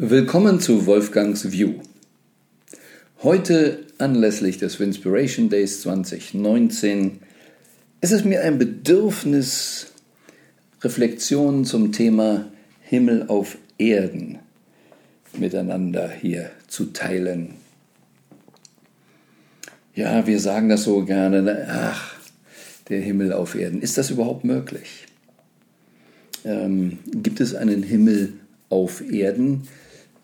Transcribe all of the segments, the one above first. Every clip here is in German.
Willkommen zu Wolfgangs View. Heute anlässlich des Inspiration Days 2019 ist es mir ein Bedürfnis, Reflexionen zum Thema Himmel auf Erden miteinander hier zu teilen. Ja, wir sagen das so gerne, ne? ach, der Himmel auf Erden. Ist das überhaupt möglich? Ähm, gibt es einen Himmel auf Erden?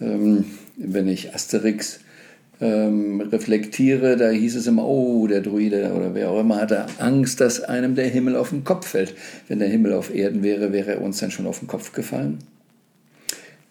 Ähm, wenn ich Asterix ähm, reflektiere, da hieß es immer, oh, der Druide oder wer auch immer hatte Angst, dass einem der Himmel auf den Kopf fällt. Wenn der Himmel auf Erden wäre, wäre er uns dann schon auf den Kopf gefallen.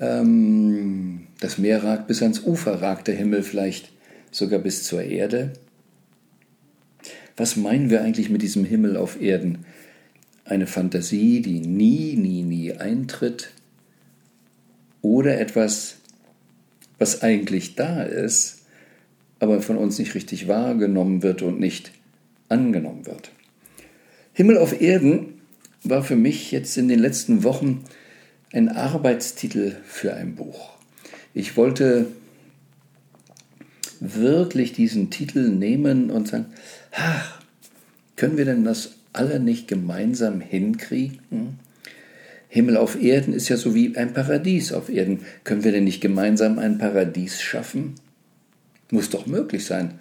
Ähm, das Meer ragt bis ans Ufer, ragt der Himmel vielleicht sogar bis zur Erde. Was meinen wir eigentlich mit diesem Himmel auf Erden? Eine Fantasie, die nie, nie, nie eintritt? Oder etwas, was eigentlich da ist, aber von uns nicht richtig wahrgenommen wird und nicht angenommen wird. Himmel auf Erden war für mich jetzt in den letzten Wochen ein Arbeitstitel für ein Buch. Ich wollte wirklich diesen Titel nehmen und sagen, ach, können wir denn das alle nicht gemeinsam hinkriegen? Himmel auf Erden ist ja so wie ein Paradies auf Erden. Können wir denn nicht gemeinsam ein Paradies schaffen? Muss doch möglich sein.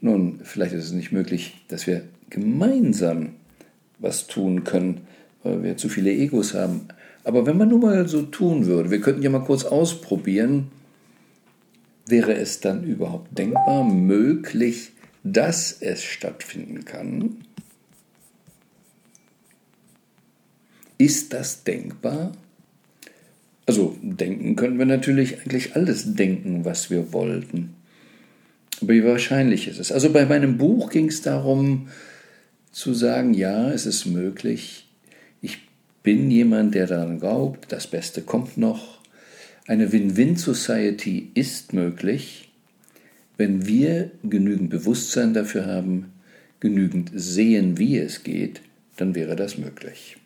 Nun, vielleicht ist es nicht möglich, dass wir gemeinsam was tun können, weil wir zu viele Egos haben. Aber wenn man nur mal so tun würde, wir könnten ja mal kurz ausprobieren, wäre es dann überhaupt denkbar möglich, dass es stattfinden kann? Ist das denkbar? Also denken können wir natürlich eigentlich alles denken, was wir wollten. Aber wie wahrscheinlich ist es? Also bei meinem Buch ging es darum zu sagen, ja, es ist möglich. Ich bin jemand, der daran glaubt, das Beste kommt noch. Eine Win-Win-Society ist möglich, wenn wir genügend Bewusstsein dafür haben, genügend sehen, wie es geht, dann wäre das möglich.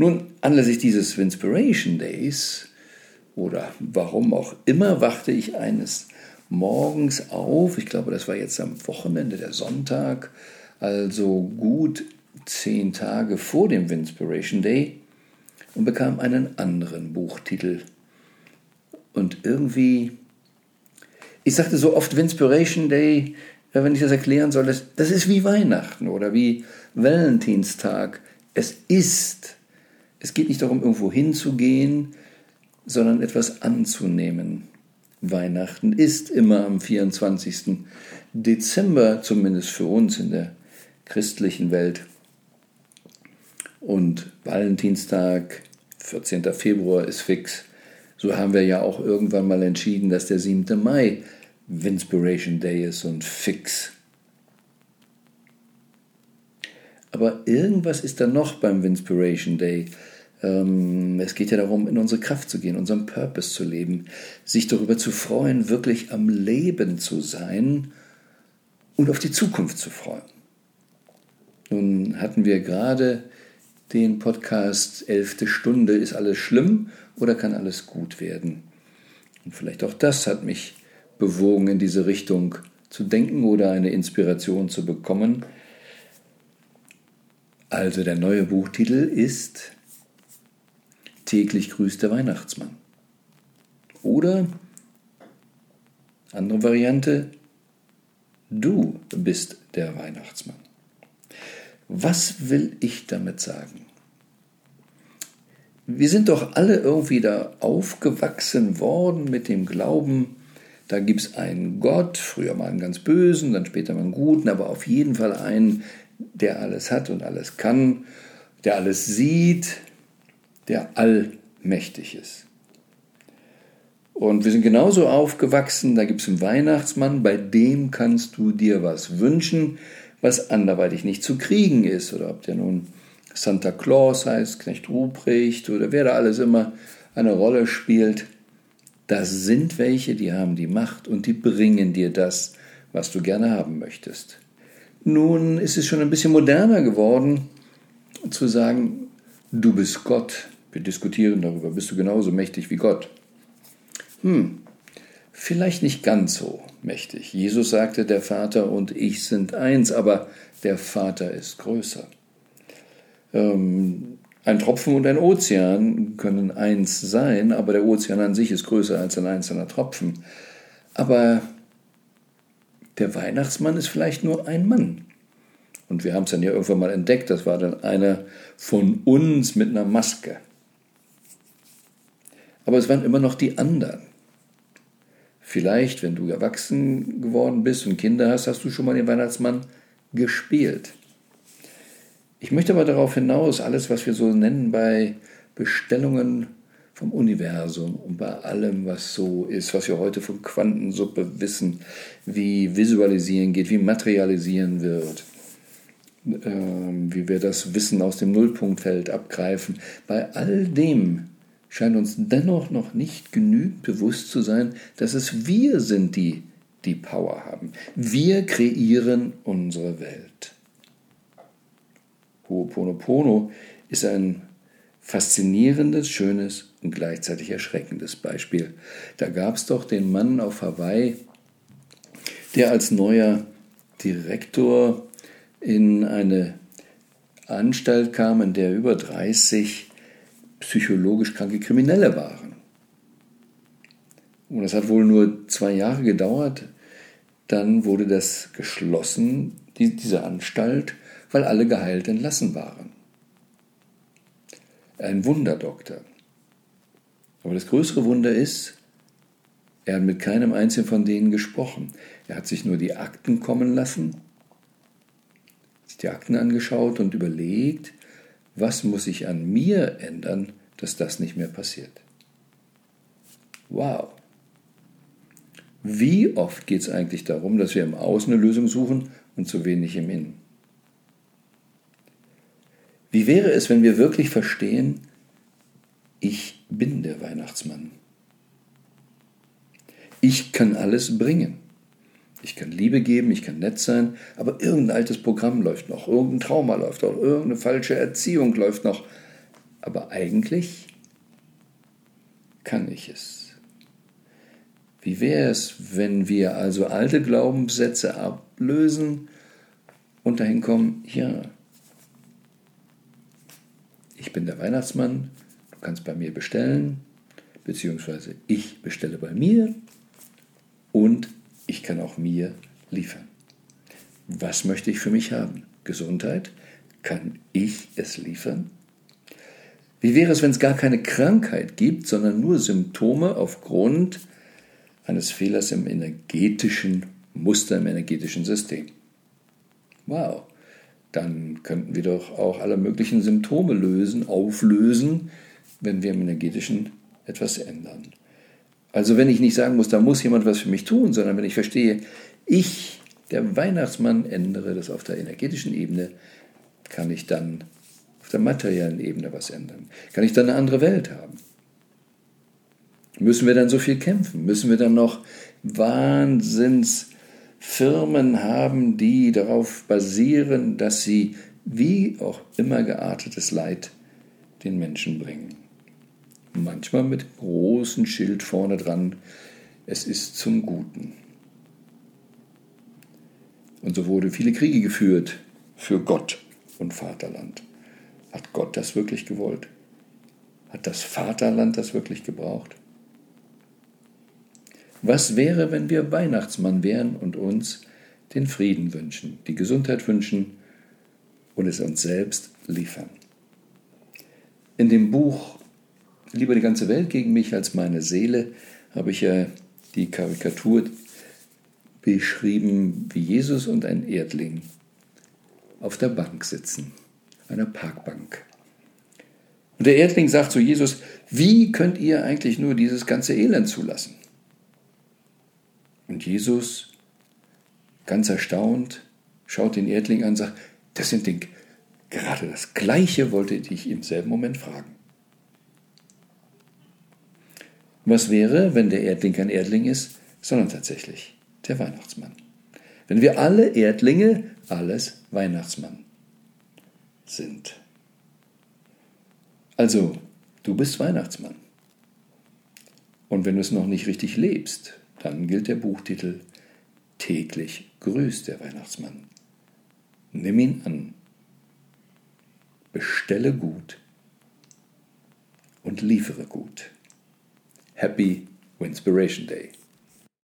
Nun, anlässlich dieses Inspiration Days oder warum auch immer, wachte ich eines Morgens auf, ich glaube, das war jetzt am Wochenende, der Sonntag, also gut zehn Tage vor dem Inspiration Day und bekam einen anderen Buchtitel. Und irgendwie, ich sagte so oft Inspiration Day, wenn ich das erklären soll, das, das ist wie Weihnachten oder wie Valentinstag. Es ist es geht nicht darum, irgendwo hinzugehen, sondern etwas anzunehmen. Weihnachten ist immer am 24. Dezember, zumindest für uns in der christlichen Welt. Und Valentinstag, 14. Februar ist fix. So haben wir ja auch irgendwann mal entschieden, dass der 7. Mai Winspiration Day ist und fix. Aber irgendwas ist da noch beim Winspiration Day. Ähm, es geht ja darum, in unsere Kraft zu gehen, unseren Purpose zu leben, sich darüber zu freuen, wirklich am Leben zu sein und auf die Zukunft zu freuen. Nun hatten wir gerade den Podcast Elfte Stunde, ist alles schlimm oder kann alles gut werden? Und vielleicht auch das hat mich bewogen, in diese Richtung zu denken oder eine Inspiration zu bekommen. Also der neue Buchtitel ist täglich grüßt der Weihnachtsmann. Oder andere Variante, du bist der Weihnachtsmann. Was will ich damit sagen? Wir sind doch alle irgendwie da aufgewachsen worden mit dem Glauben, da gibt es einen Gott, früher mal einen ganz bösen, dann später mal einen guten, aber auf jeden Fall einen, der alles hat und alles kann, der alles sieht, der allmächtig ist. Und wir sind genauso aufgewachsen, da gibt es einen Weihnachtsmann, bei dem kannst du dir was wünschen, was anderweitig nicht zu kriegen ist. Oder ob der nun Santa Claus heißt, Knecht Ruprecht oder wer da alles immer eine Rolle spielt. Das sind welche, die haben die Macht und die bringen dir das, was du gerne haben möchtest. Nun ist es schon ein bisschen moderner geworden, zu sagen, du bist Gott, wir diskutieren darüber, bist du genauso mächtig wie Gott? Hm, vielleicht nicht ganz so mächtig. Jesus sagte, der Vater und ich sind eins, aber der Vater ist größer. Ähm, ein Tropfen und ein Ozean können eins sein, aber der Ozean an sich ist größer als ein einzelner Tropfen. Aber der Weihnachtsmann ist vielleicht nur ein Mann. Und wir haben es dann ja irgendwann mal entdeckt, das war dann einer von uns mit einer Maske. Aber es waren immer noch die anderen. Vielleicht, wenn du erwachsen geworden bist und Kinder hast, hast du schon mal den Weihnachtsmann gespielt. Ich möchte aber darauf hinaus, alles, was wir so nennen bei Bestellungen vom Universum und bei allem, was so ist, was wir heute von Quantensuppe wissen, wie Visualisieren geht, wie Materialisieren wird, wie wir das Wissen aus dem Nullpunktfeld abgreifen, bei all dem scheint uns dennoch noch nicht genügend bewusst zu sein, dass es wir sind, die die Power haben. Wir kreieren unsere Welt. Ho'oponopono ist ein faszinierendes, schönes und gleichzeitig erschreckendes Beispiel. Da gab es doch den Mann auf Hawaii, der als neuer Direktor in eine Anstalt kam, in der über 30 psychologisch kranke Kriminelle waren. Und das hat wohl nur zwei Jahre gedauert. Dann wurde das geschlossen, die, diese Anstalt, weil alle geheilt entlassen waren. Ein Wunderdoktor. Aber das größere Wunder ist, er hat mit keinem einzigen von denen gesprochen. Er hat sich nur die Akten kommen lassen, die Akten angeschaut und überlegt, was muss sich an mir ändern, dass das nicht mehr passiert? Wow. Wie oft geht es eigentlich darum, dass wir im Außen eine Lösung suchen und zu wenig im Innen? Wie wäre es, wenn wir wirklich verstehen, ich bin der Weihnachtsmann. Ich kann alles bringen. Ich kann Liebe geben, ich kann nett sein, aber irgendein altes Programm läuft noch, irgendein Trauma läuft noch, irgendeine falsche Erziehung läuft noch. Aber eigentlich kann ich es. Wie wäre es, wenn wir also alte Glaubenssätze ablösen und dahin kommen, ja, ich bin der Weihnachtsmann, du kannst bei mir bestellen, beziehungsweise ich bestelle bei mir und ich kann auch mir liefern. Was möchte ich für mich haben? Gesundheit? Kann ich es liefern? Wie wäre es, wenn es gar keine Krankheit gibt, sondern nur Symptome aufgrund eines Fehlers im energetischen Muster, im energetischen System? Wow, dann könnten wir doch auch alle möglichen Symptome lösen, auflösen, wenn wir im energetischen etwas ändern. Also wenn ich nicht sagen muss, da muss jemand was für mich tun, sondern wenn ich verstehe, ich, der Weihnachtsmann, ändere das auf der energetischen Ebene, kann ich dann auf der materiellen Ebene was ändern. Kann ich dann eine andere Welt haben. Müssen wir dann so viel kämpfen? Müssen wir dann noch Wahnsinnsfirmen haben, die darauf basieren, dass sie wie auch immer geartetes Leid den Menschen bringen? Manchmal mit großem Schild vorne dran, es ist zum Guten. Und so wurden viele Kriege geführt für Gott und Vaterland. Hat Gott das wirklich gewollt? Hat das Vaterland das wirklich gebraucht? Was wäre, wenn wir Weihnachtsmann wären und uns den Frieden wünschen, die Gesundheit wünschen und es uns selbst liefern? In dem Buch Lieber die ganze Welt gegen mich als meine Seele, habe ich ja die Karikatur beschrieben, wie Jesus und ein Erdling auf der Bank sitzen, einer Parkbank. Und der Erdling sagt zu Jesus, wie könnt ihr eigentlich nur dieses ganze Elend zulassen? Und Jesus, ganz erstaunt, schaut den Erdling an und sagt, das sind den, gerade das Gleiche wollte ich im selben Moment fragen. Was wäre, wenn der Erdling kein Erdling ist, sondern tatsächlich der Weihnachtsmann? Wenn wir alle Erdlinge alles Weihnachtsmann sind. Also, du bist Weihnachtsmann. Und wenn du es noch nicht richtig lebst, dann gilt der Buchtitel Täglich grüßt der Weihnachtsmann. Nimm ihn an, bestelle gut und liefere gut. Happy Winspiration Day.